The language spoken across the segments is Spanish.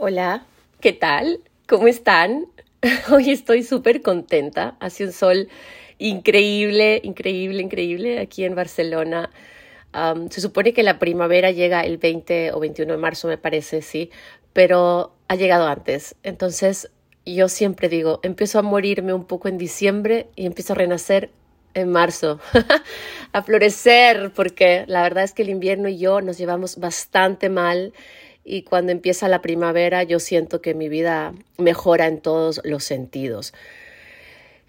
Hola, ¿qué tal? ¿Cómo están? Hoy estoy súper contenta. Hace un sol increíble, increíble, increíble aquí en Barcelona. se supone que la primavera llega el 20 o 21 de marzo, me parece, sí, pero ha llegado antes. Entonces, yo siempre digo, empiezo a morirme un poco en diciembre y empiezo a renacer en marzo, a florecer, porque la verdad es que el invierno y yo nos llevamos bastante mal y cuando empieza la primavera yo siento que mi vida mejora en todos los sentidos.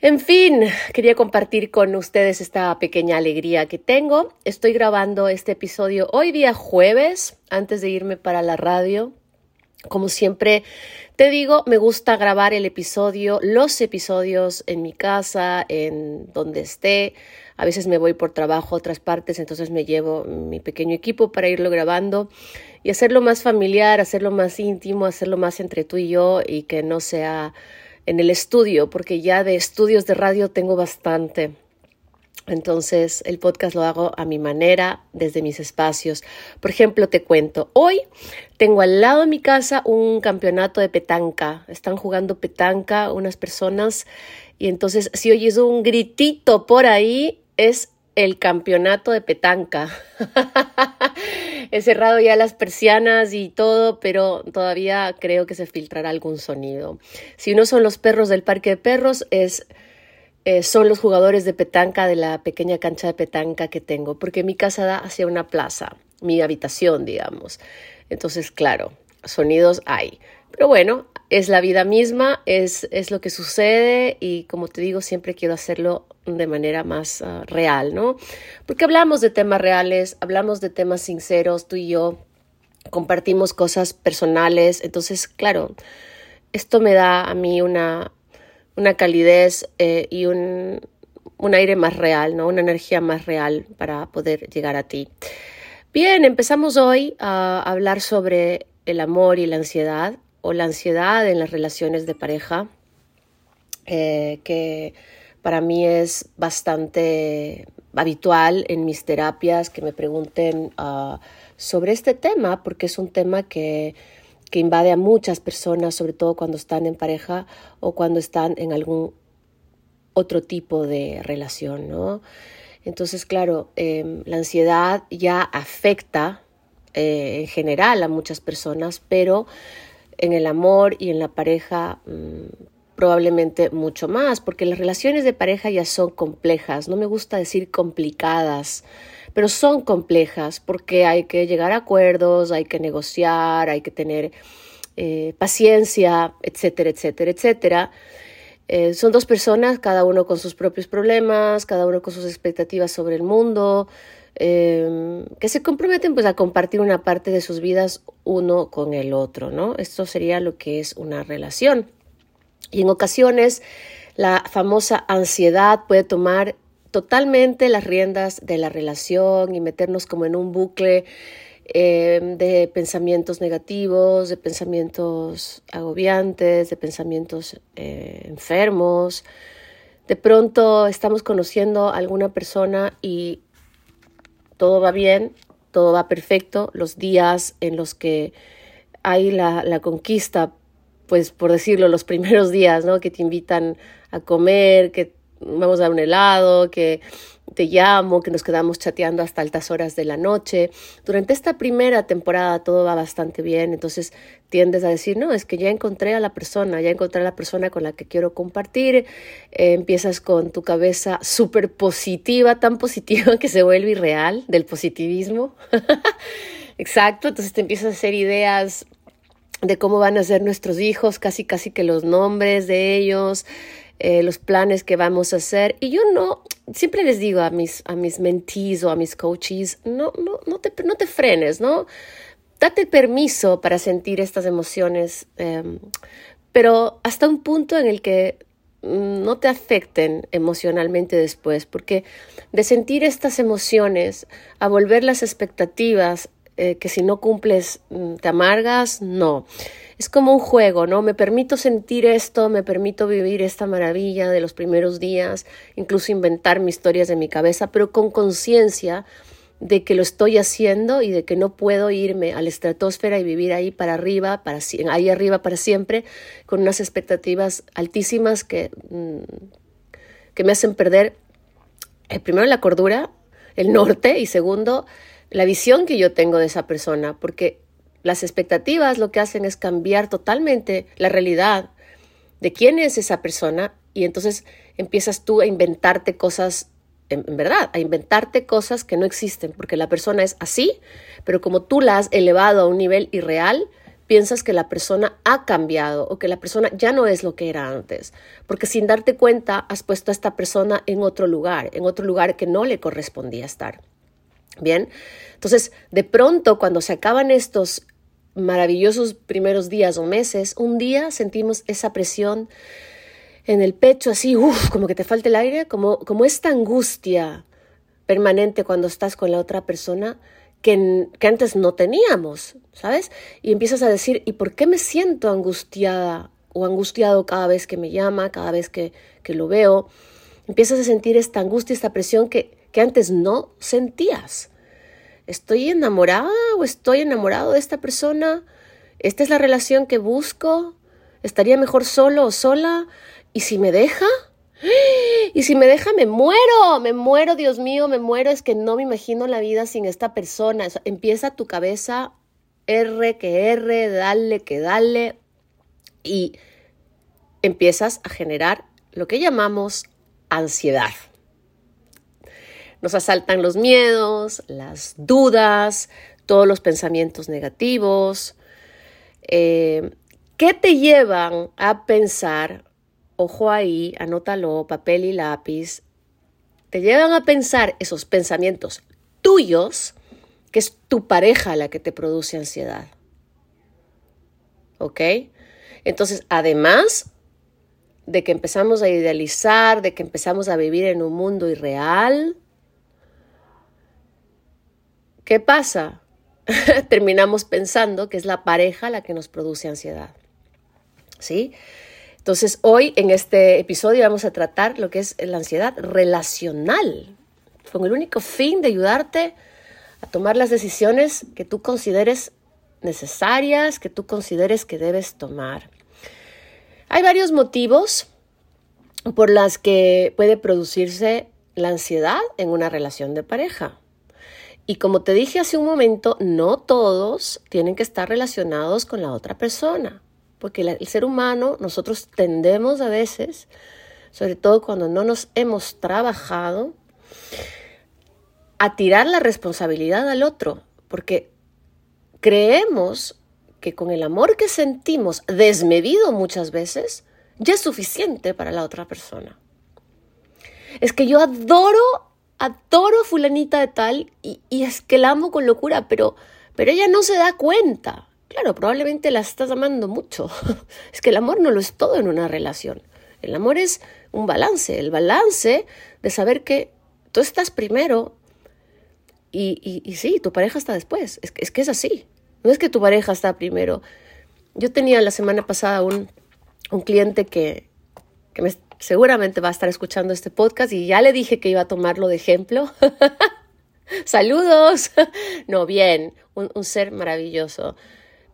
En fin, quería compartir con ustedes esta pequeña alegría que tengo. Estoy grabando este episodio hoy día jueves, antes de irme para la radio. Como siempre te digo, me gusta grabar el episodio, los episodios en mi casa, en donde esté. A veces me voy por trabajo a otras partes, entonces me llevo mi pequeño equipo para irlo grabando y hacerlo más familiar, hacerlo más íntimo, hacerlo más entre tú y yo y que no sea en el estudio, porque ya de estudios de radio tengo bastante. Entonces el podcast lo hago a mi manera, desde mis espacios. Por ejemplo, te cuento, hoy tengo al lado de mi casa un campeonato de petanca. Están jugando petanca unas personas y entonces si oyes un gritito por ahí es el campeonato de petanca. He cerrado ya las persianas y todo, pero todavía creo que se filtrará algún sonido. Si no son los perros del parque de perros, es, eh, son los jugadores de petanca de la pequeña cancha de petanca que tengo, porque mi casa da hacia una plaza, mi habitación, digamos. Entonces, claro, sonidos hay. Pero bueno, es la vida misma, es, es lo que sucede y como te digo, siempre quiero hacerlo de manera más ah, real, ¿no? Porque hablamos de temas reales, hablamos de temas sinceros, tú y yo compartimos cosas personales, entonces, claro, esto me da a mí una, una calidez eh, y un, un aire más real, ¿no? Una energía más real para poder llegar a ti. Bien, empezamos hoy a hablar sobre el amor y la ansiedad o la ansiedad en las relaciones de pareja, eh, que para mí es bastante habitual en mis terapias que me pregunten ah, sobre este tema, porque es un tema que, invade a muchas personas, sobre todo cuando están en pareja o cuando están en algún otro tipo de relación, ¿no? Entonces, claro, em, la ansiedad ya afecta eh, en general a muchas personas, pero en el amor y en la pareja mm, probablemente mucho más, porque las relaciones de pareja ya son complejas, no me gusta decir complicadas, pero son complejas porque hay que llegar a acuerdos, hay que negociar, hay que tener eh, paciencia, etcétera, etcétera, etcétera. Eh, son dos personas, cada uno con sus propios problemas, cada uno con sus expectativas sobre el mundo, Em, que se comprometen pues a compartir una parte de sus vidas uno con el otro, ¿no? Esto sería lo que es una relación. Y en ocasiones la famosa ansiedad puede tomar totalmente las riendas de la relación y meternos como en un bucle em, de pensamientos negativos, de pensamientos agobiantes, de pensamientos eh, enfermos. De pronto estamos conociendo a alguna persona y todo va bien, todo va perfecto, los días en los que hay la, la conquista, pues por decirlo, los primeros días, ¿no? Que te invitan a comer, que vamos a un helado, que te llamo, que nos quedamos chateando hasta altas horas de la noche. Durante esta primera temporada todo va bastante bien, entonces tiendes a decir, no, es que ya encontré a la persona, ya encontré a la persona con la que quiero compartir. Eh, empiezas con tu cabeza súper positiva, tan positiva que se vuelve irreal del positivismo. Exacto, entonces te empiezas a hacer ideas de cómo van a ser nuestros hijos, casi casi que los nombres de ellos, eh, los planes que vamos a hacer. Y yo no, siempre les digo a mis, a mis mentees o a mis coaches, no, no, no, te, no te frenes, ¿no? Date permiso para sentir estas emociones, em, pero hasta un punto en el que mm, no te afecten emocionalmente después, porque de sentir estas emociones, a volver las expectativas, eh, que si no cumples mm, te amargas, no. Es como un juego, ¿no? Me permito sentir esto, me permito vivir esta maravilla de los primeros días, incluso inventar mis historias de mi cabeza, pero con conciencia de que lo estoy haciendo y de que no puedo irme a la estratosfera y vivir ahí para arriba, para, ahí arriba para siempre, con unas expectativas altísimas que, mm, que me hacen perder, eh, primero, la cordura, el norte, y segundo, la visión que yo tengo de esa persona, porque las expectativas lo que hacen es cambiar totalmente la realidad de quién es esa persona y entonces empiezas tú a inventarte cosas, en, verdad, a inventarte cosas que no existen, porque la persona es así, pero como tú la has elevado a un nivel irreal, piensas que la persona ha cambiado o que la persona ya no es lo que era antes, porque sin darte cuenta has puesto a esta persona en otro lugar, en otro lugar que no le correspondía estar. Bien, entonces de pronto cuando se acaban estos maravillosos primeros días o meses, un día sentimos esa presión en el pecho, así, uff, como que te falta el aire, como, como esta angustia permanente cuando estás con la otra persona que, que antes no teníamos, ¿sabes? Y empiezas a decir, ¿y por qué me siento angustiada o angustiado cada vez que me llama, cada vez que, que lo veo? Empiezas a sentir esta angustia, esta presión que, que antes no sentías. ¿Estoy enamorada o estoy enamorado de esta persona? ¿Esta es la relación que busco? ¿Estaría mejor solo o sola? ¿Y si me deja? Y si me deja, me muero, me muero, Dios mío, me muero. Es que no me imagino la vida sin esta persona. empieza tu cabeza R que R, dale que dale. Y empiezas a generar lo que llamamos ansiedad. Nos asaltan los miedos, las dudas, todos los pensamientos negativos. Eh, ¿Qué te llevan a pensar? Ojo ahí, anótalo, papel y lápiz. Te llevan a pensar esos pensamientos tuyos, que es tu pareja la que te produce ansiedad. ¿Ok? Entonces, además de que empezamos a idealizar, de que empezamos a vivir en un mundo irreal, ¿Qué pasa? Terminamos pensando que es la pareja la que nos produce ansiedad. ¿Sí? Entonces, hoy en este episodio vamos a tratar lo que es la ansiedad relacional, con el único fin de ayudarte a tomar las decisiones que tú consideres necesarias, que tú consideres que debes tomar. Hay varios motivos por los que puede producirse la ansiedad en una relación de pareja. Y como te dije hace un momento, no todos tienen que estar relacionados con la otra persona, porque el ser humano, nosotros tendemos a veces, sobre todo cuando no nos hemos trabajado, a tirar la responsabilidad al otro, porque creemos que con el amor que sentimos, desmedido muchas veces, ya es suficiente para la otra persona. Es que yo adoro adoro fulanita de tal y, es que la amo con locura, pero, pero ella no se da cuenta. Claro, probablemente la estás amando mucho. es que el amor no lo es todo en una relación. El amor es un balance, el balance de saber que tú estás primero y, y, sí, tu pareja está después. Es que, es que es así. No es que tu pareja está primero. Yo tenía la semana pasada un, un cliente que, que me, seguramente va a estar escuchando este podcast y ya le dije que iba a tomarlo de ejemplo. Saludos. no, bien, un, ser maravilloso.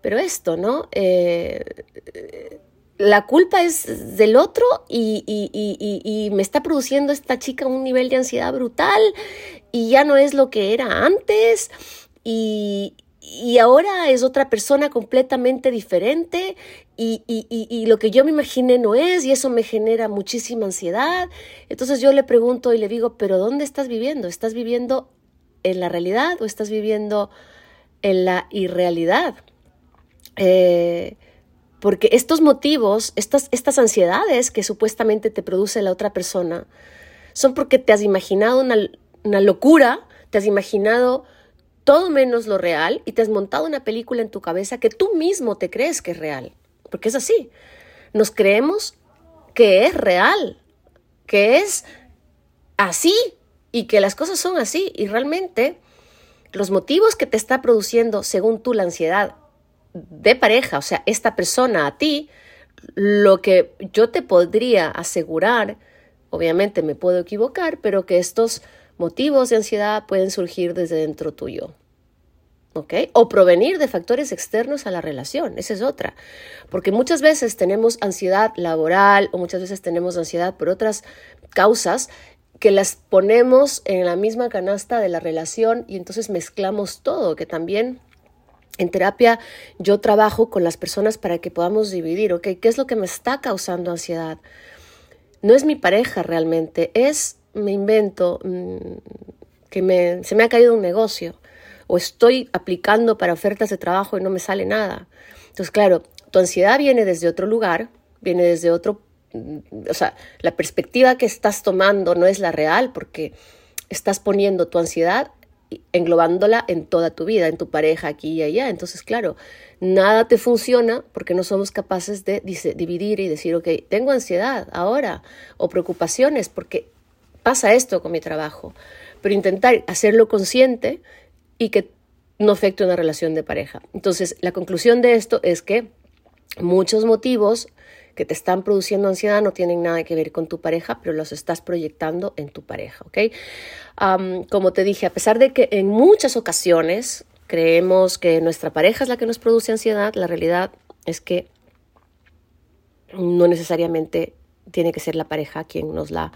Pero esto, ¿no? Eh, la culpa es del otro y, y, me está produciendo esta chica un nivel de ansiedad brutal y ya no es lo que era antes y, y ahora es otra persona completamente diferente y, y, y, lo que yo me imaginé no es y eso me genera muchísima ansiedad. Entonces yo le pregunto y le digo, pero ¿dónde estás viviendo? ¿Estás viviendo en la realidad o estás viviendo en la irrealidad? Eh, Porque estos motivos, estas, estas ansiedades que supuestamente te produce la otra persona, son porque te has imaginado una, una locura, te has imaginado todo menos lo real y te has montado una película en tu cabeza que tú mismo te crees que es real. Porque es así. Nos creemos que es real, que es así y que las cosas son así. Y realmente los motivos que te está produciendo, según tú, la ansiedad de pareja, o sea, esta persona a ti, lo que yo te podría asegurar, obviamente me puedo equivocar, pero que estos motivos de ansiedad pueden surgir desde dentro tuyo. ¿ok? O provenir de factores externos a la relación, esa es otra. Porque muchas veces tenemos ansiedad laboral o muchas veces tenemos ansiedad por otras causas que las ponemos en la misma canasta de la relación y entonces mezclamos todo, que también en terapia yo trabajo con las personas para que podamos dividir, ¿ok? ¿Qué es lo que me está causando ansiedad? No es mi pareja realmente, es, me invento, mm, que me, se me ha caído un negocio o estoy aplicando para ofertas de trabajo y no me sale nada. Entonces, claro, tu ansiedad viene desde otro lugar, viene desde otro, mm, o sea, la perspectiva que estás tomando no es la real porque estás poniendo tu ansiedad englobándola en toda tu vida, en tu pareja, aquí y allá. Entonces, claro, nada te funciona porque no somos capaces de dividir y decir, ok, tengo ansiedad ahora o preocupaciones porque pasa esto con mi trabajo. Pero intentar hacerlo consciente y que no afecte una relación de pareja. Entonces, la conclusión de esto es que muchos motivos que te están produciendo ansiedad no tienen nada que ver con tu pareja, pero los estás proyectando en tu pareja, ¿ok? como te dije, a pesar de que en muchas ocasiones creemos que nuestra pareja es la que nos produce ansiedad, la realidad es que no necesariamente tiene que ser la pareja quien nos la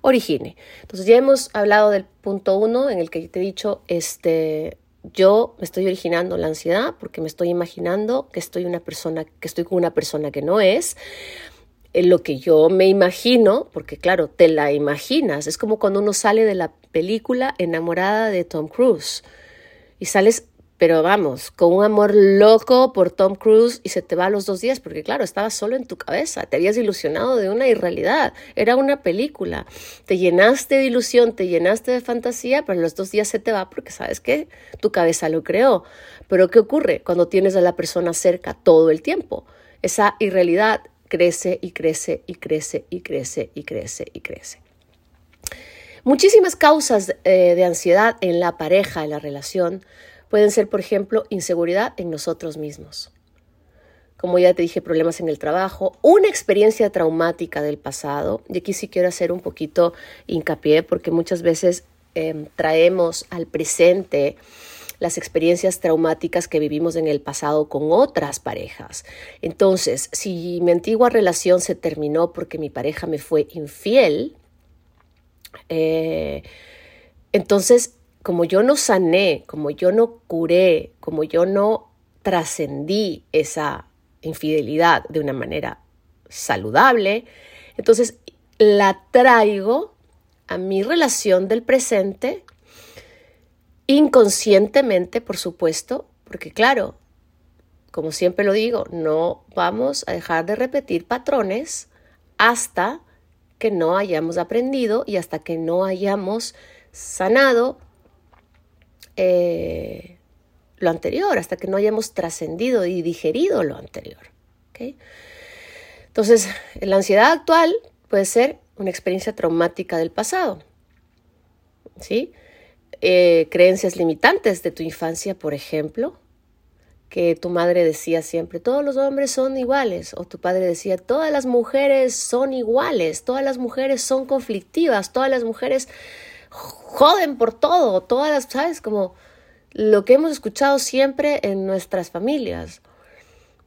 origine. Entonces ya hemos hablado del punto uno en el que te he dicho, este, yo me estoy originando la ansiedad porque me estoy imaginando que estoy una persona, que estoy con una persona que no es. En lo que yo me imagino, porque claro, te la imaginas, es como cuando uno sale de la película enamorada de Tom Cruise y sales pero vamos, con un amor loco por Tom Cruise y se te va a los dos días, porque claro, estabas solo en tu cabeza, te habías ilusionado de una irrealidad, era una película, te llenaste de ilusión, te llenaste de fantasía, pero en los dos días se te va porque sabes que tu cabeza lo creó. Pero ¿qué ocurre cuando tienes a la persona cerca todo el tiempo? Esa irrealidad crece y crece y crece y crece y crece y crece. Muchísimas causas eh, de ansiedad en la pareja, en la relación, Pueden ser, por ejemplo, inseguridad en nosotros mismos. Como ya te dije, problemas en el trabajo, una experiencia traumática del pasado. Y aquí sí quiero hacer un poquito hincapié porque muchas veces em, traemos al presente las experiencias traumáticas que vivimos en el pasado con otras parejas. Entonces, si mi antigua relación se terminó porque mi pareja me fue infiel, eh, entonces como yo no sané, como yo no curé, como yo no trascendí esa infidelidad de una manera saludable, entonces la traigo a mi relación del presente inconscientemente, por supuesto, porque claro, como siempre lo digo, no vamos a dejar de repetir patrones hasta que no hayamos aprendido y hasta que no hayamos sanado eh, lo anterior, hasta que no hayamos trascendido y digerido lo anterior. Entonces, la ansiedad actual puede ser una experiencia traumática del pasado. ¿sí? Eh, creencias limitantes de tu infancia, por ejemplo, que tu madre decía siempre, todos los hombres son iguales, o tu padre decía, todas las mujeres son iguales, todas las mujeres son conflictivas, todas las mujeres joden por todo, todas las, ¿sabes? Como lo que hemos escuchado siempre en nuestras familias.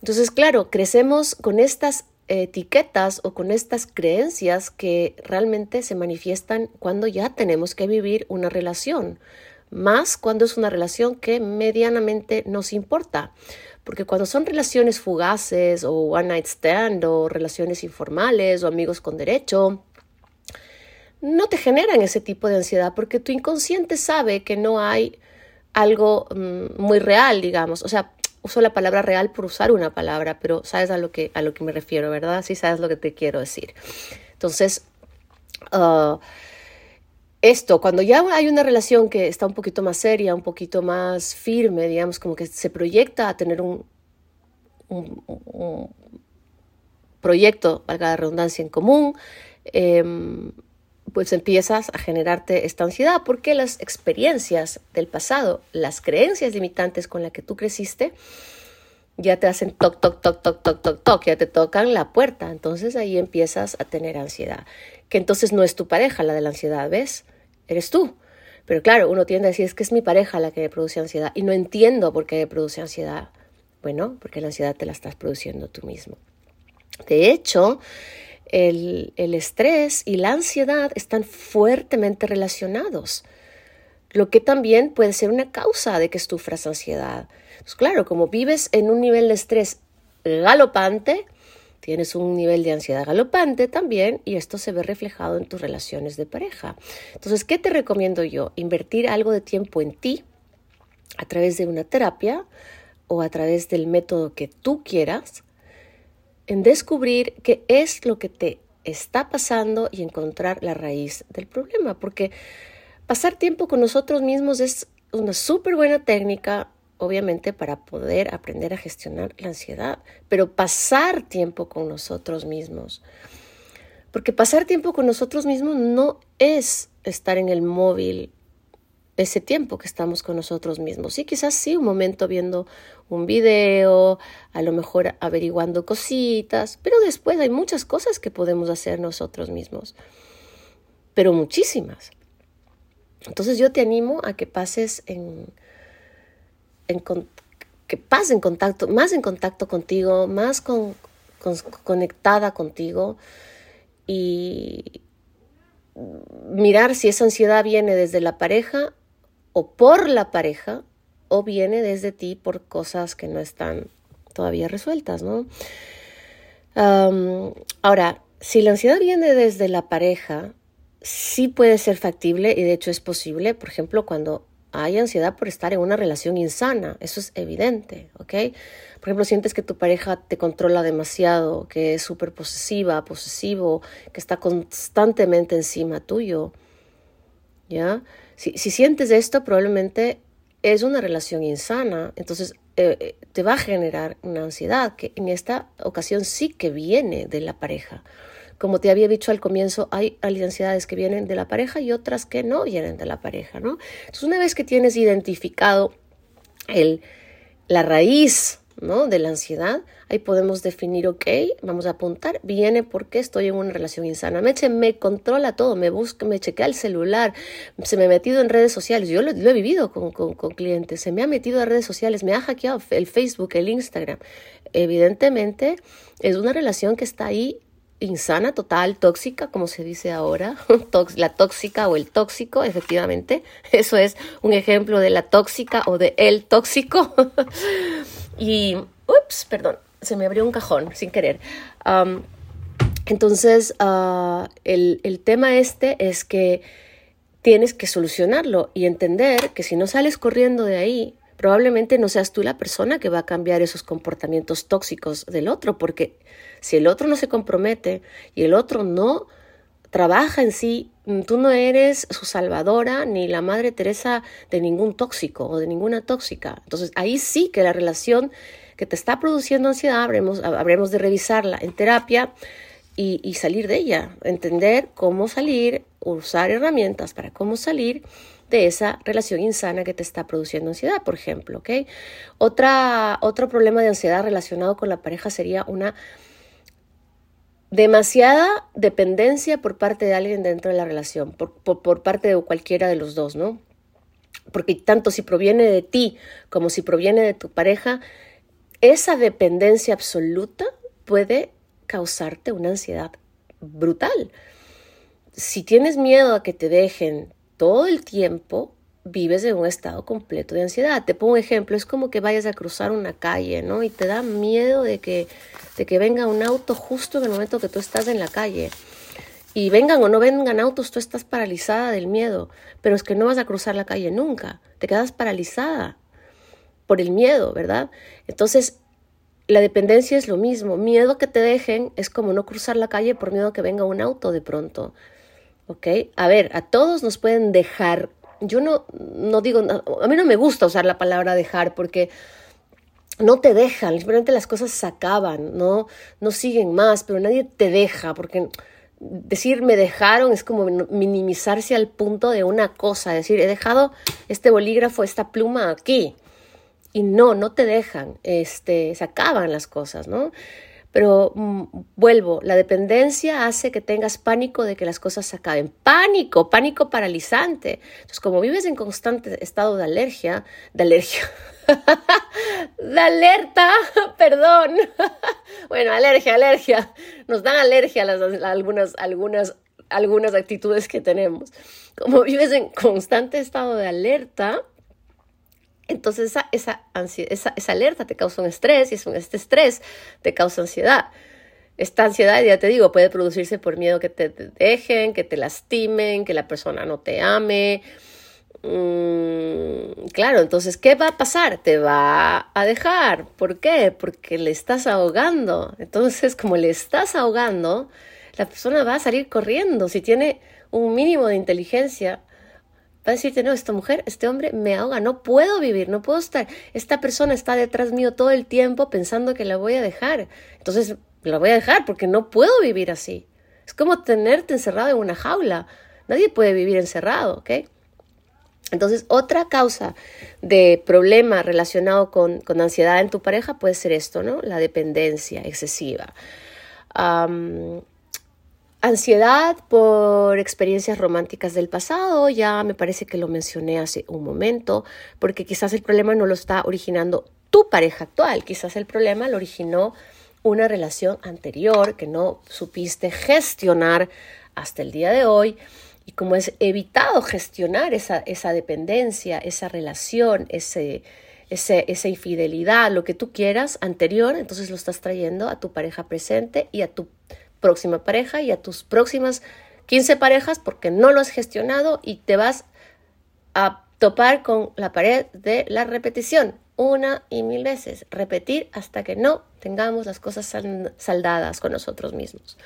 Entonces, claro, crecemos con estas etiquetas o con estas creencias que realmente se manifiestan cuando ya tenemos que vivir una relación, más cuando es una relación que medianamente nos importa. Porque cuando son relaciones fugaces o one night stand o relaciones informales o amigos con derecho, no te generan ese tipo de ansiedad porque tu inconsciente sabe que no hay algo mm, muy real, digamos. O sea, uso la palabra real por usar una palabra, pero sabes a lo que, a lo que me refiero, ¿verdad? Sí sabes lo que te quiero decir. Entonces, uh, esto, cuando ya hay una relación que está un poquito más seria, un poquito más firme, digamos, como que se proyecta a tener un, proyecto, valga la redundancia, en común, em, pues empiezas a generarte esta ansiedad porque las experiencias del pasado, las creencias limitantes con las que tú creciste, ya te hacen toc, toc, toc, toc, toc, toc, toc, ya te tocan la puerta. Entonces ahí empiezas a tener ansiedad. Que entonces no es tu pareja la de la ansiedad, ¿ves? Eres tú. Pero claro, uno tiende a decir, es que es mi pareja la que produce ansiedad. Y no entiendo por qué produce ansiedad. Bueno, porque la ansiedad te la estás produciendo tú mismo. De hecho, el, estrés y la ansiedad están fuertemente relacionados lo que también puede ser una causa de que sufras ansiedad. Pues claro, como vives en un nivel de estrés galopante, tienes un nivel de ansiedad galopante también y esto se ve reflejado en tus relaciones de pareja. Entonces, ¿qué te recomiendo yo? Invertir algo de tiempo en ti a través de una terapia o a través del método que tú quieras, en descubrir qué es lo que te está pasando y encontrar la raíz del problema, porque pasar tiempo con nosotros mismos es una súper buena técnica obviamente para poder aprender a gestionar la ansiedad, pero pasar tiempo con nosotros mismos. Porque pasar tiempo con nosotros mismos no es estar en el móvil ese tiempo que estamos con nosotros mismos. Sí, quizás sí, un momento viendo un video, a lo mejor averiguando cositas, pero después hay muchas cosas que podemos hacer nosotros mismos, pero muchísimas. Entonces yo te animo a que pases en, que pase en contacto, más en contacto contigo, más conectada contigo y mirar si esa ansiedad viene desde la pareja o por la pareja o viene desde ti por cosas que no están todavía resueltas, ¿no? ahora, si la ansiedad viene desde la pareja, sí puede ser factible y de hecho es posible, por ejemplo, cuando hay ansiedad por estar en una relación insana, eso es evidente, ¿ok? Por ejemplo, sientes que tu pareja te controla demasiado, que es súper posesiva, posesivo, que está constantemente encima tuyo, ¿ya? Si, sientes esto, probablemente es una relación insana, entonces eh, eh, te va a generar una ansiedad que en esta ocasión sí que viene de la pareja. Como te había dicho al comienzo, hay ansiedades que vienen de la pareja y otras que no vienen de la pareja, ¿no? Entonces, una vez que tienes identificado el, la raíz ¿no? de la ansiedad, ahí podemos definir, ok, vamos a apuntar, viene porque estoy en una relación insana. Me, me controla todo, me busca, me chequea el celular, se me ha metido en redes sociales, yo lo, he vivido con, con, con, clientes, se me ha metido en redes sociales, me ha hackeado el Facebook, el Instagram. Evidentemente es una relación que está ahí insana, total, tóxica, como se dice ahora, la tóxica o el tóxico, efectivamente. Eso es un ejemplo de la tóxica o de el tóxico. y, ups, perdón, se me abrió un cajón sin querer. entonces, ah, el, el tema este es que tienes que solucionarlo y entender que si no sales corriendo de ahí, probablemente no seas tú la persona que va a cambiar esos comportamientos tóxicos del otro, porque si el otro no se compromete y el otro no trabaja en sí, tú no eres su salvadora ni la Madre Teresa de ningún tóxico o de ninguna tóxica. Entonces ahí sí que la relación que te está produciendo ansiedad habremos, habremos de revisarla en terapia y, salir de ella, entender cómo salir, usar herramientas para cómo salir de esa relación insana que te está produciendo ansiedad, por ejemplo. ¿ok? Otra, otro problema de ansiedad relacionado con la pareja sería una demasiada dependencia por parte de alguien dentro de la relación, por, por, parte de cualquiera de los dos, ¿no? Porque tanto si proviene de ti como si proviene de tu pareja, esa dependencia absoluta puede causarte una ansiedad brutal. Si tienes miedo a que te dejen todo el tiempo, vives en un estado completo de ansiedad. Te pongo un ejemplo, es como que vayas a cruzar una calle, ¿no? Y te da miedo de que, de que venga un auto justo en el momento que tú estás en la calle. Y vengan o no vengan autos, tú estás paralizada del miedo, pero es que no vas a cruzar la calle nunca, te quedas paralizada. Por el miedo, ¿verdad? Entonces, la dependencia es lo mismo. Miedo que te dejen es como no cruzar la calle por miedo que venga un auto de pronto. ¿Ok? A ver, a todos nos pueden dejar. Yo no, no digo, a mí no me gusta usar la palabra dejar porque no te dejan, simplemente las cosas se acaban, ¿no? No siguen más, pero nadie te deja porque decir me dejaron es como minimizarse al punto de una cosa, decir he dejado este bolígrafo, esta pluma aquí. Y no, no te dejan, este, se acaban las cosas, ¿no? Pero mm, vuelvo, la dependencia hace que tengas pánico de que las cosas se acaben. Pánico, pánico paralizante. Entonces, como vives en constante estado de alergia, de alergia, de alerta, perdón. bueno, alergia, alergia. Nos dan alergia algunas, algunas, algunas actitudes que tenemos. Como vives en constante estado de alerta, entonces esa, esa, esa, alerta te causa un estrés y este estrés te causa ansiedad. Esta ansiedad, ya te digo, puede producirse por miedo que te dejen, que te lastimen, que la persona no te ame, Mm, claro, entonces, ¿qué va a pasar? Te va a dejar. ¿Por qué? Porque le estás ahogando. Entonces, como le estás ahogando, la persona va a salir corriendo. Si tiene un mínimo de inteligencia, va a decirte, no, esta mujer, este hombre me ahoga, no puedo vivir, no puedo estar. Esta persona está detrás mío todo el tiempo pensando que la voy a dejar. Entonces, la voy a dejar porque no puedo vivir así. Es como tenerte encerrado en una jaula. Nadie puede vivir encerrado, ¿ok? Entonces, otra causa de problema relacionado con, ansiedad en tu pareja puede ser esto, ¿no? La dependencia excesiva. Ansiedad por experiencias románticas del pasado, ya me parece que lo mencioné hace un momento, porque quizás el problema no lo está originando tu pareja actual, quizás el problema lo originó una relación anterior que no supiste gestionar hasta el día de hoy y como es evitado gestionar esa, esa dependencia, esa relación, ese, ese, esa infidelidad, lo que tú quieras anterior, entonces lo estás trayendo a tu pareja presente y a tu próxima pareja y a tus próximas 15 parejas porque no lo has gestionado y te vas a topar con la pared de la repetición una y mil veces, repetir hasta que no tengamos las cosas saldadas con nosotros mismos.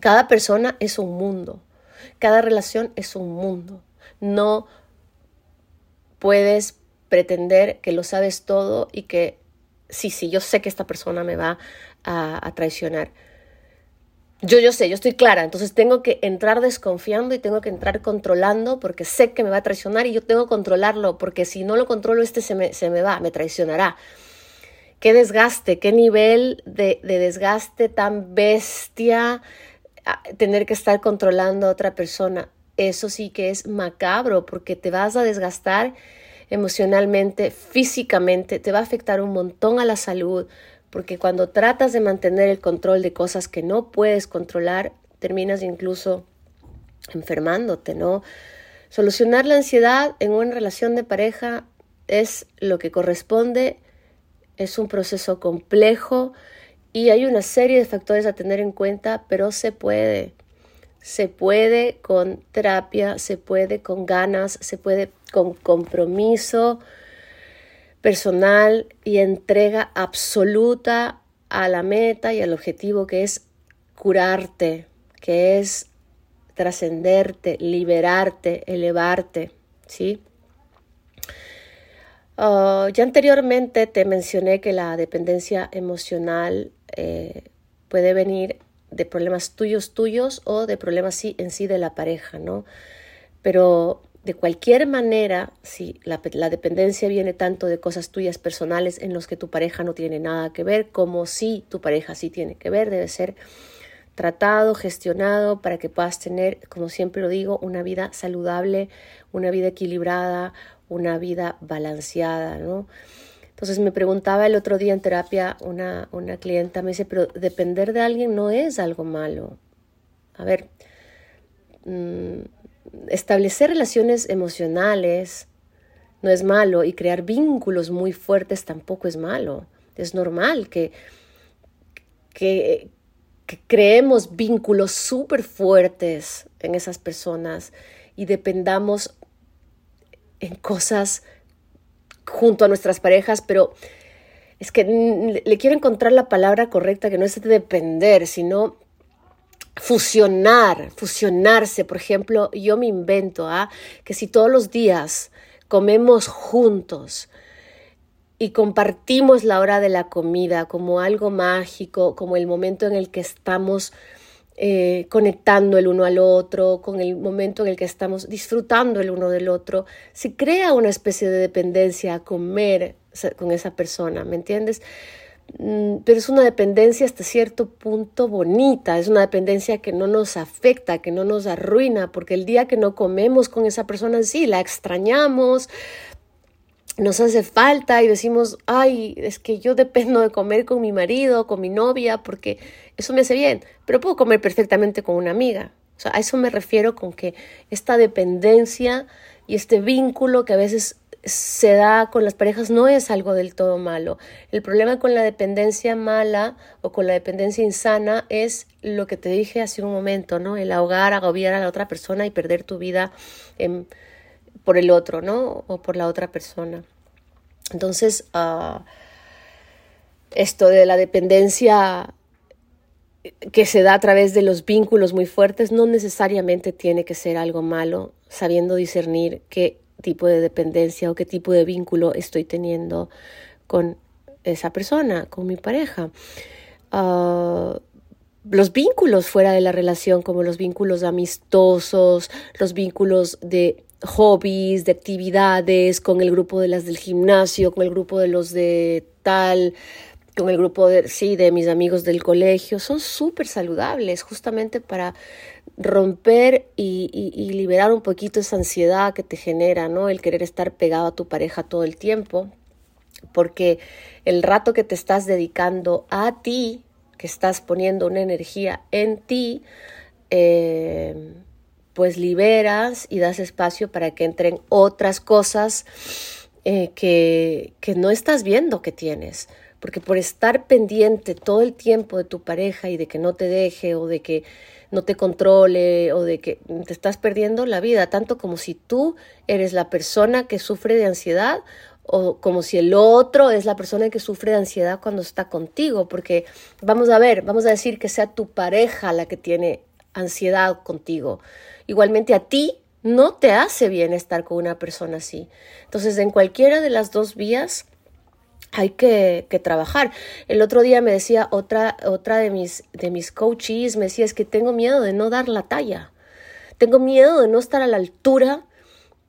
Cada persona es un mundo. Cada relación es un mundo. No puedes pretender que lo sabes todo y que sí, sí, yo sé que esta persona me va a, traicionar. Yo, yo sé, yo estoy clara, entonces tengo que entrar desconfiando y tengo que entrar controlando porque sé que me va a traicionar y yo tengo que controlarlo porque si no lo controlo este se me, se me va, me traicionará. Qué desgaste, qué nivel de, de desgaste tan bestia tener que estar controlando a otra persona. Eso sí que es macabro porque te vas a desgastar emocionalmente, físicamente, te va a afectar un montón a la salud, porque cuando tratas de mantener el control de cosas que no puedes controlar, terminas incluso enfermándote, ¿no? Solucionar la ansiedad en una relación de pareja es lo que corresponde, es un proceso complejo, y hay una serie de factores a tener en cuenta, pero se puede. Se puede con terapia, se puede con ganas, se puede con compromiso personal y entrega absoluta a la meta y al objetivo que es curarte, que es trascenderte, liberarte, elevarte, ¿sí? Ah, ya anteriormente te mencioné que la dependencia emocional eh, puede venir de problemas tuyos tuyos o de problemas sí, en sí de la pareja, ¿no? Pero de cualquier manera, si la, dependencia viene tanto de cosas tuyas personales en los que tu pareja no tiene nada que ver, como si tu pareja sí tiene que ver, debe ser tratado, gestionado para que puedas tener, como siempre lo digo, una vida saludable, una vida equilibrada, una vida balanceada, ¿no? Entonces me preguntaba el otro día en terapia una, una clienta, me dice, pero depender de alguien no es algo malo. A ver, mm, establecer relaciones emocionales no es malo y crear vínculos muy fuertes tampoco es malo. Es normal que, que, creemos vínculos súper fuertes en esas personas y dependamos en cosas junto a nuestras parejas, pero es que le quiero encontrar la palabra correcta, que no es depender, sino fusionar, fusionarse. Por ejemplo, yo me invento ¿ah? que si todos los días comemos juntos y compartimos la hora de la comida como algo mágico, como el momento en el que estamos eh, conectando el uno al otro, con el momento en el que estamos disfrutando el uno del otro, se crea una especie de dependencia a comer con esa persona, ¿me entiendes? Mm, pero es una dependencia hasta cierto punto bonita, es una dependencia que no nos afecta, que no nos arruina, porque el día que no comemos con esa persona, sí, la extrañamos, nos hace falta y decimos, ay, es que yo dependo de comer con mi marido, con mi novia, porque eso me hace bien, pero puedo comer perfectamente con una amiga. O sea, a eso me refiero con que esta dependencia y este vínculo que a veces se da con las parejas no es algo del todo malo. El problema con la dependencia mala o con la dependencia insana es lo que te dije hace un momento, ¿no? El ahogar, agobiar a la otra persona y perder tu vida por el otro, ¿no? O por la otra persona. Entonces, ah, esto de la dependencia que se da a través de los vínculos muy fuertes no necesariamente tiene que ser algo malo, sabiendo discernir que tipo de dependencia o qué tipo de vínculo estoy teniendo con esa persona, con mi pareja. Ah, los vínculos fuera de la relación, como los vínculos amistosos, los vínculos de hobbies, de actividades, con el grupo de las del gimnasio, con el grupo de los de tal, con el grupo de, sí, de mis amigos del colegio, son súper saludables justamente para romper y, liberar un poquito esa ansiedad que te genera, ¿no? El querer estar pegado a tu pareja todo el tiempo, porque el rato que te estás dedicando a ti, que estás poniendo una energía en ti, eh, pues liberas y das espacio para que entren otras cosas eh, que, que no estás viendo que tienes porque por estar pendiente todo el tiempo de tu pareja y de que no te deje o de que no te controle o de que te estás perdiendo la vida, tanto como si tú eres la persona que sufre de ansiedad o como si el otro es la persona que sufre de ansiedad cuando está contigo, porque vamos a ver, vamos a decir que sea tu pareja la que tiene ansiedad contigo. Igualmente a ti no te hace bien estar con una persona así. Entonces, en cualquiera de las dos vías, hay que, trabajar. El otro día me decía otra, otra de, mis, de mis coaches, me decía, es que tengo miedo de no dar la talla. Tengo miedo de no estar a la altura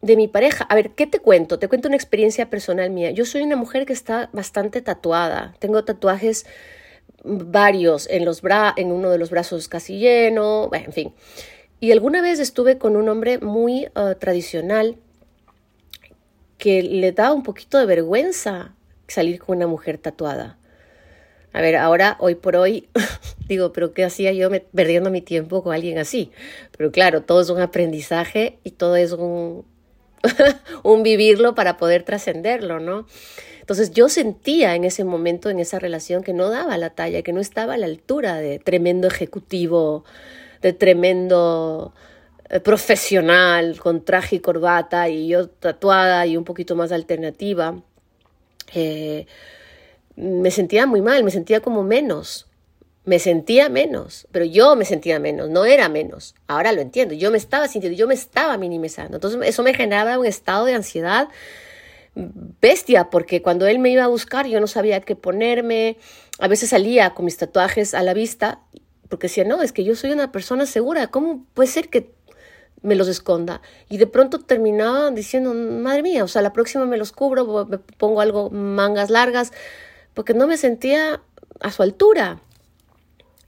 de mi pareja. A ver, ¿qué te cuento? Te cuento una experiencia personal mía. Yo soy una mujer que está bastante tatuada. Tengo tatuajes varios en, los bra en uno de los brazos casi lleno, en fin. Y alguna vez estuve con un hombre muy uh, tradicional que le da un poquito de vergüenza salir con una mujer tatuada. A ver, ahora, hoy por hoy, digo, pero ¿qué hacía yo perdiendo mi tiempo con alguien así? Pero claro, todo es un aprendizaje y todo es un, vivirlo para poder trascenderlo, ¿no? Entonces yo sentía en ese momento, en esa relación, que no daba la talla, que no estaba a la altura de tremendo ejecutivo, de tremendo eh, profesional, con traje y corbata, y yo tatuada y un poquito más alternativa. Eh, me sentía muy mal, me sentía como menos, me sentía menos, pero yo me sentía menos, no era menos. Ahora lo entiendo, yo me estaba sintiendo, yo me estaba minimizando. Entonces eso me generaba un estado de ansiedad bestia, porque cuando él me iba a buscar yo no sabía qué ponerme. A veces salía con mis tatuajes a la vista, porque decía, no, es que yo soy una persona segura, ¿cómo puede ser que me los esconda. Y de pronto terminaba diciendo, madre mía, o sea, la próxima me los cubro, me pongo algo, mangas largas, porque no me sentía a su altura.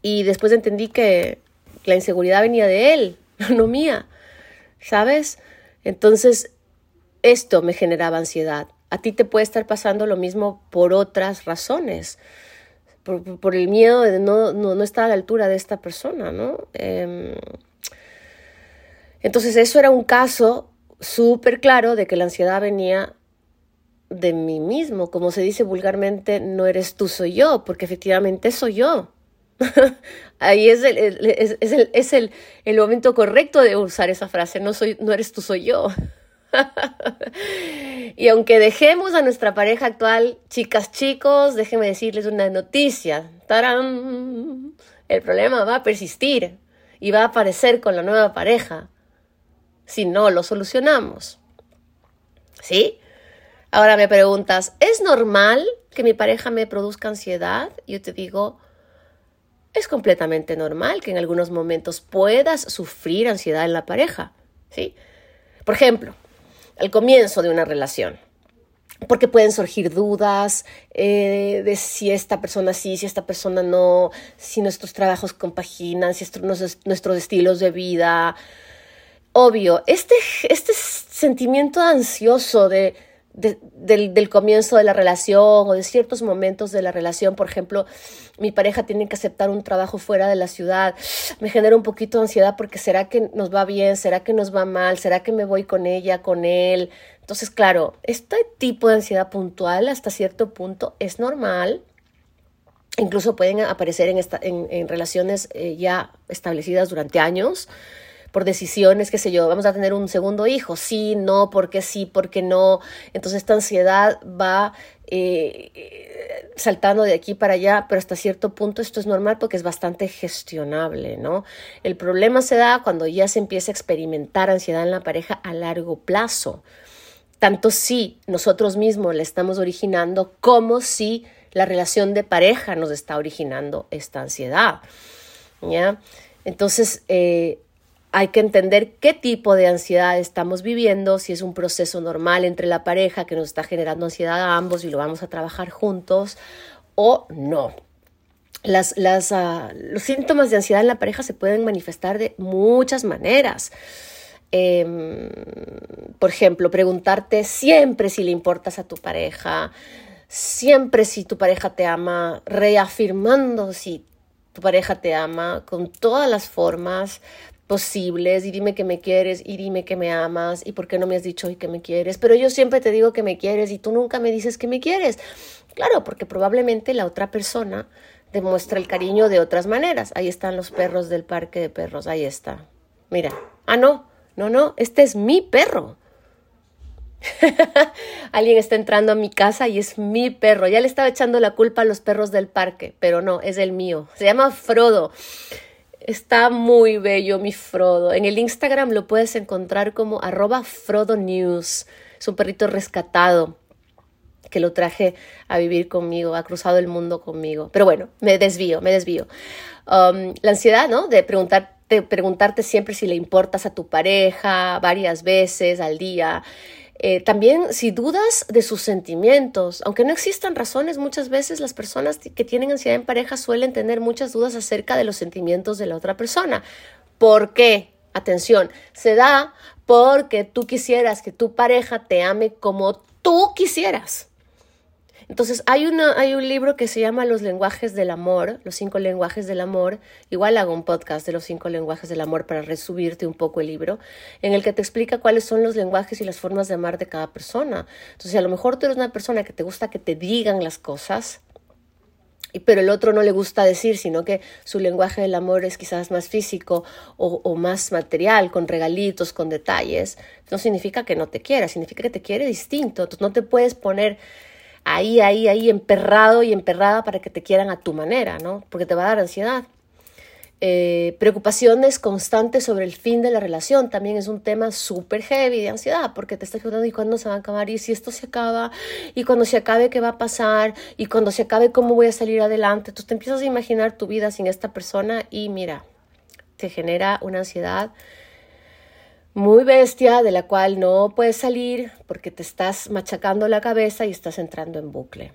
Y después entendí que la inseguridad venía de él, no mía, ¿sabes? Entonces, esto me generaba ansiedad. A ti te puede estar pasando lo mismo por otras razones, por, el miedo de no, no, estar a la altura de esta persona, ¿no? Em, entonces eso era un caso súper claro de que la ansiedad venía de mí mismo. Como se dice vulgarmente, no eres tú, soy yo, porque efectivamente soy yo. Ahí es, el, es, el, es el, el, momento correcto de usar esa frase, no, soy, no eres tú, soy yo. Y aunque dejemos a nuestra pareja actual, chicas, chicos, déjenme decirles una noticia. ¡Tarán! El problema va a persistir y va a aparecer con la nueva pareja si no lo solucionamos. ¿Sí? Ahora me preguntas, ¿es normal que mi pareja me produzca ansiedad? Yo te digo, es completamente normal que en algunos momentos puedas sufrir ansiedad en la pareja, ¿sí? Por ejemplo, al comienzo de una relación, porque pueden surgir dudas eh, de si esta persona sí, si esta persona no, si nuestros trabajos compaginan, si nuestros estilos de vida. Obvio, este, este sentimiento ansioso de del, comienzo de la relación o de ciertos momentos de la relación. Por ejemplo, mi pareja tiene que aceptar un trabajo fuera de la ciudad. Me genera un poquito de ansiedad porque será que nos va bien, será que nos va mal, será que me voy con ella, con él. Entonces, claro, este tipo de ansiedad puntual hasta cierto punto es normal. Incluso pueden aparecer en, en, relaciones eh, ya establecidas durante años por decisiones, qué sé yo, vamos a tener un segundo hijo, sí, no, por qué sí, por qué no. Entonces esta ansiedad va eh, saltando de aquí para allá, pero hasta cierto punto esto es normal porque es bastante gestionable, ¿no? El problema se da cuando ya se empieza a experimentar ansiedad en la pareja a largo plazo. Tanto si nosotros mismos la estamos originando como si la relación de pareja nos está originando esta ansiedad. ¿Ya? Entonces, eh, hay que entender qué tipo de ansiedad estamos viviendo, si es un proceso normal entre la pareja que nos está generando ansiedad a ambos y lo vamos a trabajar juntos o no. Ah, los síntomas de ansiedad en la pareja se pueden manifestar de muchas maneras. Em, por ejemplo, preguntarte siempre si le importas a tu pareja, siempre si tu pareja te ama, reafirmando si tu pareja te ama con todas las formas, posibles y dime que me quieres y dime que me amas y por qué no me has dicho hoy que me quieres, pero yo siempre te digo que me quieres y tú nunca me dices que me quieres. Claro, porque probablemente la otra persona demuestra el cariño de otras maneras. Ahí están los perros del parque de perros, ahí está. Mira, ah, no, no, no, este es mi perro. Alguien está entrando a mi casa y es mi perro. Ya le estaba echando la culpa a los perros del parque, pero no, es el mío. Se llama Frodo. Está muy bello mi Frodo. En el Instagram lo puedes encontrar como arroba Frodo News. Es un perrito rescatado que lo traje a vivir conmigo, ha cruzado el mundo conmigo. Pero bueno, me desvío, me desvío. Um, la ansiedad, ¿no? De preguntarte, preguntarte siempre si le importas a tu pareja varias veces al día. Eh, también si dudas de sus sentimientos, aunque no existan razones, muchas veces las personas que tienen ansiedad en pareja suelen tener muchas dudas acerca de los sentimientos de la otra persona. ¿Por qué? Atención, se da porque tú quisieras que tu pareja te ame como tú quisieras. Entonces, hay, una, hay un libro que se llama Los lenguajes del amor, los cinco lenguajes del amor. Igual hago un podcast de los cinco lenguajes del amor para resumirte un poco el libro, en el que te explica cuáles son los lenguajes y las formas de amar de cada persona. Entonces, a lo mejor tú eres una persona que te gusta que te digan las cosas, pero el otro no le gusta decir, sino que su lenguaje del amor es quizás más físico o, o, más material, con regalitos, con detalles, no significa que no te quiera, significa que te quiere distinto. Entonces no te puedes poner ahí, ahí, ahí, emperrado y emperrada para que te quieran a tu manera, ¿no? Porque te va a dar ansiedad. Eh, preocupaciones constantes sobre el fin de la relación también es un tema súper heavy de ansiedad porque te estás preguntando y cuándo se va a acabar y si esto se acaba y cuando se acabe qué va a pasar y cuando se acabe cómo voy a salir adelante. Entonces te empiezas a imaginar tu vida sin esta persona y mira, te genera una ansiedad muy bestia de la cual no puedes salir porque te estás machacando la cabeza y estás entrando en bucle.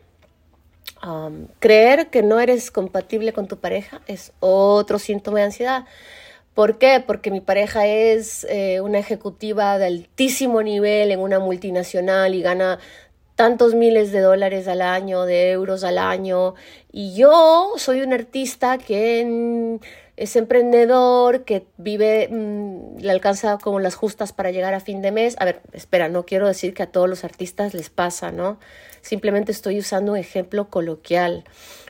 Um, creer que no eres compatible con tu pareja es otro síntoma de ansiedad. ¿Por qué? Porque mi pareja es eh, una ejecutiva de altísimo nivel en una multinacional y gana tantos miles de dólares al año, de euros al año, y yo soy un artista que es emprendedor, que vive, mm, le alcanza como las justas para llegar a fin de mes. A ver, espera, no quiero decir que a todos los artistas les pasa, ¿no? Simplemente estoy usando un ejemplo coloquial,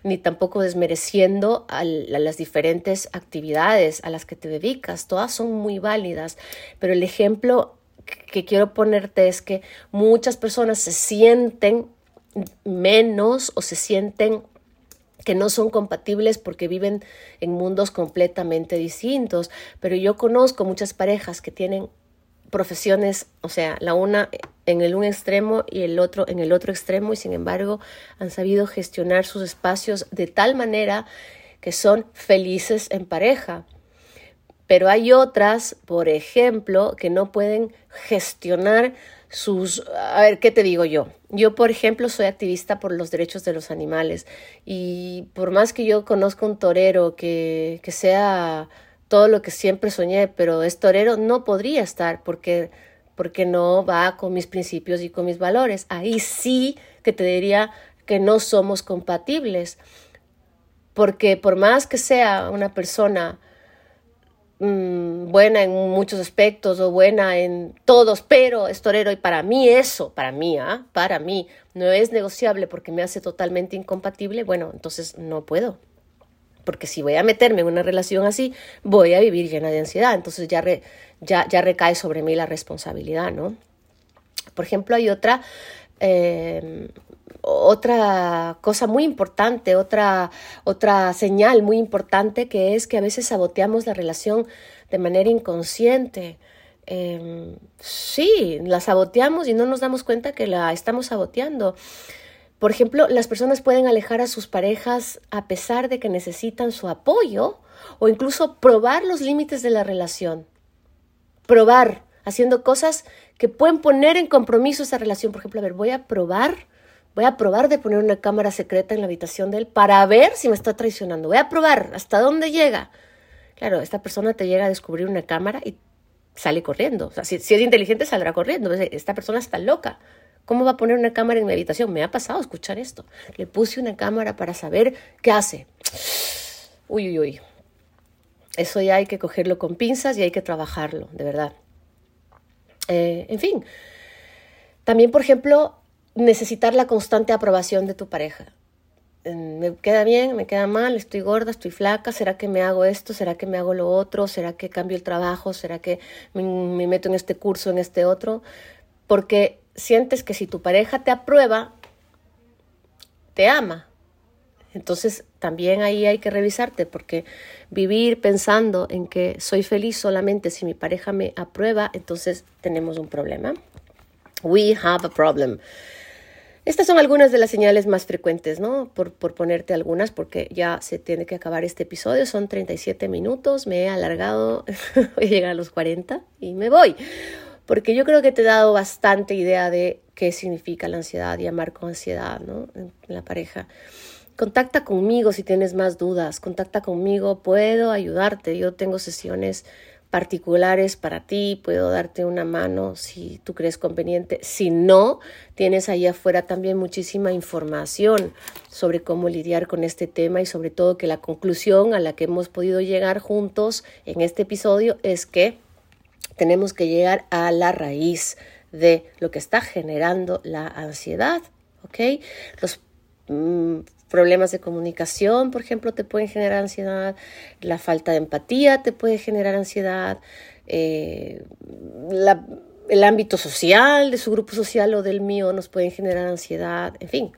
ni tampoco desmereciendo a, las diferentes actividades a las que te dedicas. Todas son muy válidas, pero el ejemplo que quiero ponerte es que muchas personas se sienten menos o se sienten que no son compatibles porque viven en mundos completamente distintos. Pero yo conozco muchas parejas que tienen profesiones, o sea, la una en el un extremo y el otro en el otro extremo y sin embargo han sabido gestionar sus espacios de tal manera que son felices en pareja. Pero hay otras, por ejemplo, que no pueden gestionar sus... A ver, ¿qué te digo yo? Yo, por ejemplo, soy activista por los derechos de los animales y por más que yo conozca un torero que, que sea todo lo que siempre soñé, pero es torero, no podría estar porque, porque no va con mis principios y con mis valores. Ahí sí que te diría que no somos compatibles, porque por más que sea una persona Mm, buena en muchos aspectos o buena en todos, pero es torero y para mí eso, para mí, ¿ah? para mí, no es negociable porque me hace totalmente incompatible, bueno, entonces no puedo. Porque si voy a meterme en una relación así, voy a vivir llena de ansiedad. Entonces ya, ya, ya recae sobre mí la responsabilidad, ¿no? Por ejemplo, hay otra eh, otra cosa muy importante, otra, otra señal muy importante que es que a veces saboteamos la relación de manera inconsciente. Em, sí, la saboteamos y no nos damos cuenta que la estamos saboteando. Por ejemplo, las personas pueden alejar a sus parejas a pesar de que necesitan su apoyo o incluso probar los límites de la relación. Probar, haciendo cosas que pueden poner en compromiso esa relación. Por ejemplo, a ver, voy a probar Voy a probar de poner una cámara secreta en la habitación de él para ver si me está traicionando. Voy a probar hasta dónde llega. Claro, esta persona te llega a descubrir una cámara y sale corriendo. O sea, si, es inteligente, saldrá corriendo. Esta persona está loca. ¿Cómo va a poner una cámara en mi habitación? Me ha pasado escuchar esto. Le puse una cámara para saber qué hace. Uy, uy, uy. Eso ya hay que cogerlo con pinzas y hay que trabajarlo, de verdad. Eh, en fin. También, por ejemplo, necesitar la constante aprobación de tu pareja. ¿Me queda bien? ¿Me queda mal? ¿Estoy gorda? ¿Estoy flaca? ¿Será que me hago esto? ¿Será que me hago lo otro? ¿Será que cambio el trabajo? ¿Será que me, meto en este curso, en este otro? Porque sientes que si tu pareja te aprueba, te ama. Entonces también ahí hay que revisarte porque vivir pensando en que soy feliz solamente si mi pareja me aprueba, entonces tenemos un problema. We have a problem. Estas son algunas de las señales más frecuentes, ¿no? Por, ponerte algunas, porque ya se tiene que acabar este episodio. Son 37 minutos, me he alargado, voy a llegar a los 40 y me voy. Porque yo creo que te he dado bastante idea de qué significa la ansiedad y amar con ansiedad, ¿no? En la pareja. Contacta conmigo si tienes más dudas, contacta conmigo, puedo ayudarte. Yo tengo sesiones particulares para ti, puedo darte una mano si tú crees conveniente. Si no, tienes ahí afuera también muchísima información sobre cómo lidiar con este tema y sobre todo que la conclusión a la que hemos podido llegar juntos en este episodio es que tenemos que llegar a la raíz de lo que está generando la ansiedad, ¿ok? Los mm, problemas de comunicación, por ejemplo, te pueden generar ansiedad, la falta de empatía te puede generar ansiedad, eh, el ámbito social de su grupo social o del mío nos pueden generar ansiedad, en fin,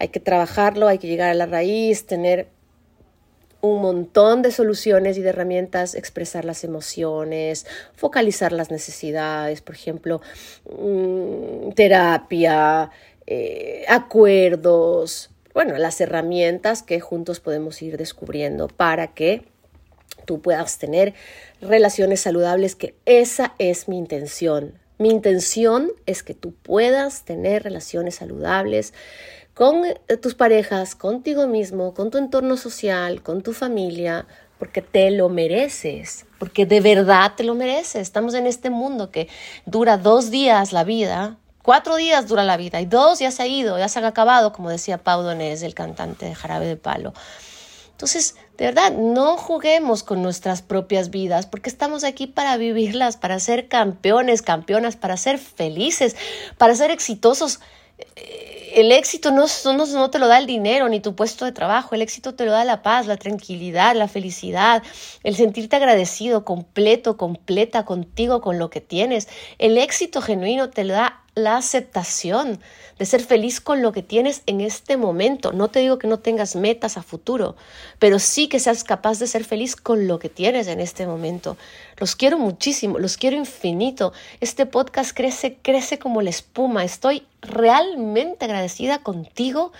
hay que trabajarlo, hay que llegar a la raíz, tener un montón de soluciones y de herramientas, expresar las emociones, focalizar las necesidades, por ejemplo, mm, terapia, eh, acuerdos, bueno, las herramientas que juntos podemos ir descubriendo para que tú puedas tener relaciones saludables, que esa es mi intención. Mi intención es que tú puedas tener relaciones saludables con eh, tus parejas, contigo mismo, con tu entorno social, con tu familia, porque te lo mereces, porque de verdad te lo mereces. Estamos en este mundo que dura dos días la vida, Cuatro días dura la vida y dos ya se ha ido, ya se han acabado, como decía Pau Donés, el cantante de Jarabe de Palo. Entonces, de verdad, no juguemos con nuestras propias vidas porque estamos aquí para vivirlas, para ser campeones, campeonas, para ser felices, para ser exitosos. El éxito no, no, no, te lo da el dinero ni tu puesto de trabajo, el éxito te lo da la paz, la tranquilidad, la felicidad, el sentirte agradecido, completo, completa contigo, con lo que tienes. El éxito genuino te lo da la aceptación de ser feliz con lo que tienes en este momento. No te digo que no tengas metas a futuro, pero sí que seas capaz de ser feliz con lo que tienes en este momento. Los quiero muchísimo, los quiero infinito. Este podcast crece, crece como la espuma. Estoy realmente agradecida contigo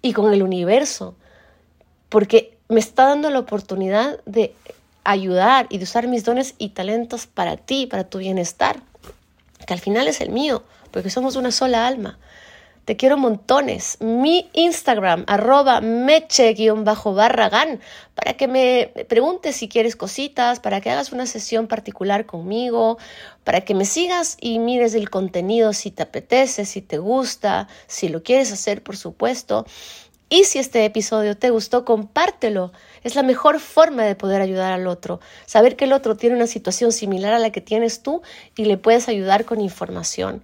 y con el universo, porque me está dando la oportunidad de ayudar y de usar mis dones y talentos para ti, para tu bienestar, que al final es el mío porque somos una sola alma. Te quiero montones. Mi Instagram, arroba meche-barragán, para que me preguntes si quieres cositas, para que hagas una sesión particular conmigo, para que me sigas y mires el contenido si te apetece, si te gusta, si lo quieres hacer, por supuesto. Y si este episodio te gustó, compártelo. Es la mejor forma de poder ayudar al otro. Saber que el otro tiene una situación similar a la que tienes tú y le puedes ayudar con información.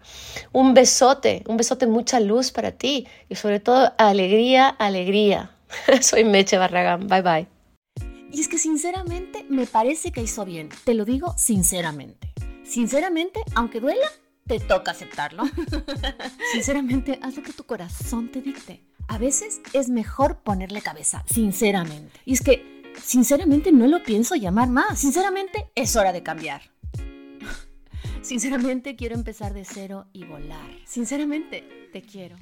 Un besote, un besote, mucha luz para ti y sobre todo alegría, alegría. Soy Meche Barragán. Bye bye. Y es que sinceramente me parece que hizo bien. Te lo digo sinceramente. Sinceramente, aunque duela, te toca aceptarlo. sinceramente, haz lo que tu corazón te dicte a veces es mejor ponerle cabeza, sinceramente. Y es que, sinceramente, no lo pienso llamar más. Sinceramente, es hora de cambiar. Sinceramente, quiero empezar de cero y volar. Sinceramente, te quiero.